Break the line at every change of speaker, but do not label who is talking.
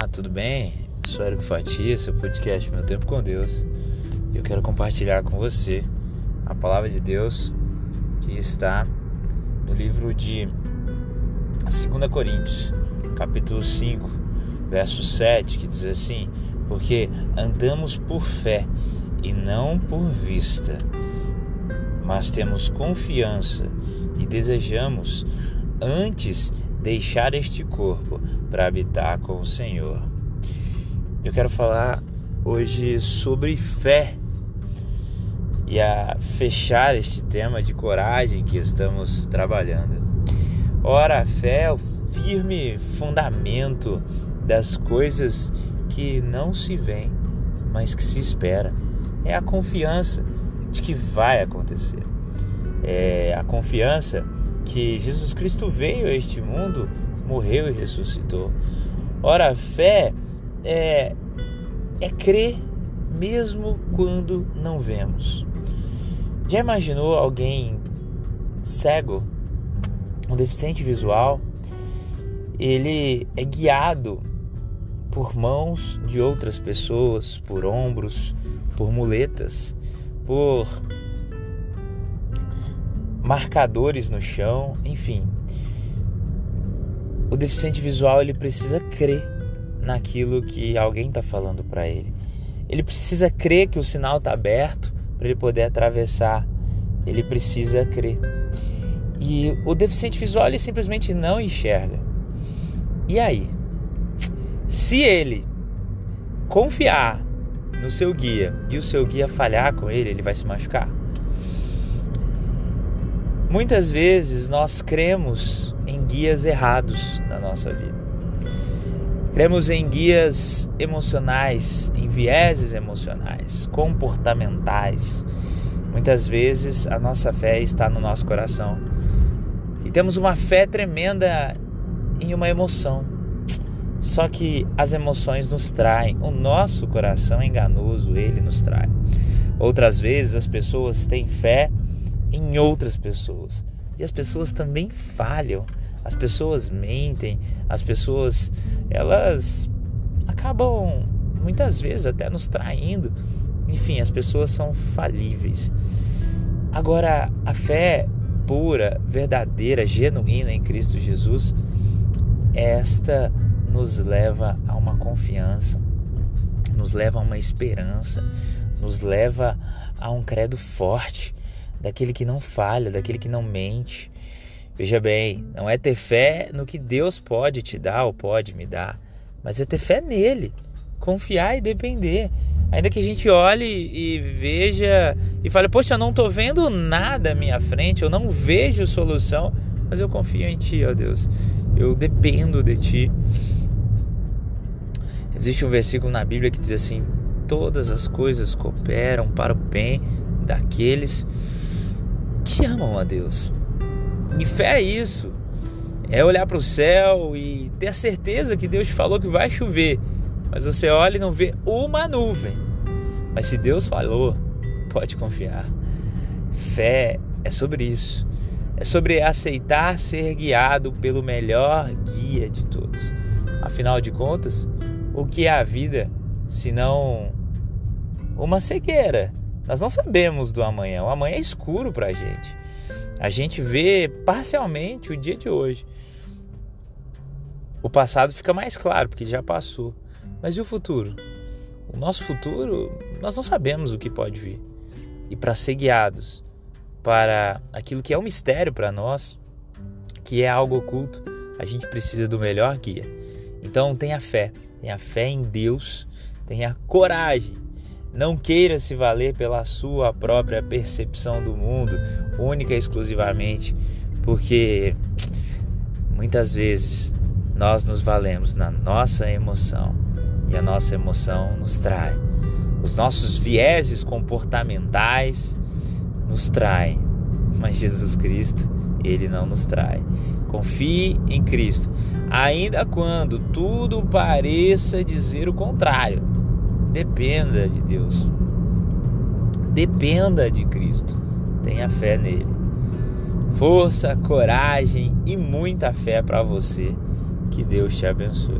Olá, tudo bem? Sou Eric Fatia, seu podcast Meu Tempo com Deus. Eu quero compartilhar com você a palavra de Deus que está no livro de 2 Coríntios, capítulo 5, verso 7, que diz assim: Porque andamos por fé e não por vista, mas temos confiança e desejamos antes deixar este corpo para habitar com o Senhor. Eu quero falar hoje sobre fé e a fechar este tema de coragem que estamos trabalhando. Ora, a fé é o firme fundamento das coisas que não se veem, mas que se espera. É a confiança de que vai acontecer. É a confiança que Jesus Cristo veio a este mundo, morreu e ressuscitou. Ora, a fé é, é crer mesmo quando não vemos. Já imaginou alguém cego, um deficiente visual? Ele é guiado por mãos de outras pessoas, por ombros, por muletas, por marcadores no chão, enfim. O deficiente visual ele precisa crer naquilo que alguém está falando para ele. Ele precisa crer que o sinal está aberto para ele poder atravessar. Ele precisa crer. E o deficiente visual ele simplesmente não enxerga. E aí? Se ele confiar no seu guia e o seu guia falhar com ele, ele vai se machucar. Muitas vezes nós cremos em guias errados na nossa vida. Cremos em guias emocionais, em vieses emocionais, comportamentais. Muitas vezes a nossa fé está no nosso coração. E temos uma fé tremenda em uma emoção. Só que as emoções nos traem, o nosso coração é enganoso, ele nos trai. Outras vezes as pessoas têm fé em outras pessoas. E as pessoas também falham. As pessoas mentem, as pessoas elas acabam muitas vezes até nos traindo. Enfim, as pessoas são falíveis. Agora, a fé pura, verdadeira, genuína em Cristo Jesus, esta nos leva a uma confiança, nos leva a uma esperança, nos leva a um credo forte daquele que não falha, daquele que não mente. Veja bem, não é ter fé no que Deus pode te dar ou pode me dar, mas é ter fé nele, confiar e depender. Ainda que a gente olhe e veja e fale, poxa, eu não estou vendo nada à minha frente, eu não vejo solução, mas eu confio em Ti, ó Deus. Eu dependo de Ti. Existe um versículo na Bíblia que diz assim: todas as coisas cooperam para o bem daqueles que amam a Deus. E fé é isso. É olhar para o céu e ter a certeza que Deus falou que vai chover. Mas você olha e não vê uma nuvem. Mas se Deus falou, pode confiar. Fé é sobre isso. É sobre aceitar ser guiado pelo melhor guia de todos. Afinal de contas, o que é a vida se não uma cegueira nós não sabemos do amanhã. O amanhã é escuro para a gente. A gente vê parcialmente o dia de hoje. O passado fica mais claro porque já passou. Mas e o futuro? O nosso futuro, nós não sabemos o que pode vir. E para ser guiados para aquilo que é um mistério para nós, que é algo oculto, a gente precisa do melhor guia. Então tenha fé, tenha fé em Deus, tenha coragem não queira se valer pela sua própria percepção do mundo, única e exclusivamente, porque muitas vezes nós nos valemos na nossa emoção e a nossa emoção nos trai. Os nossos vieses comportamentais nos traem, mas Jesus Cristo, ele não nos trai. Confie em Cristo, ainda quando tudo pareça dizer o contrário. Dependa de Deus. Dependa de Cristo. Tenha fé nele. Força, coragem e muita fé para você. Que Deus te abençoe.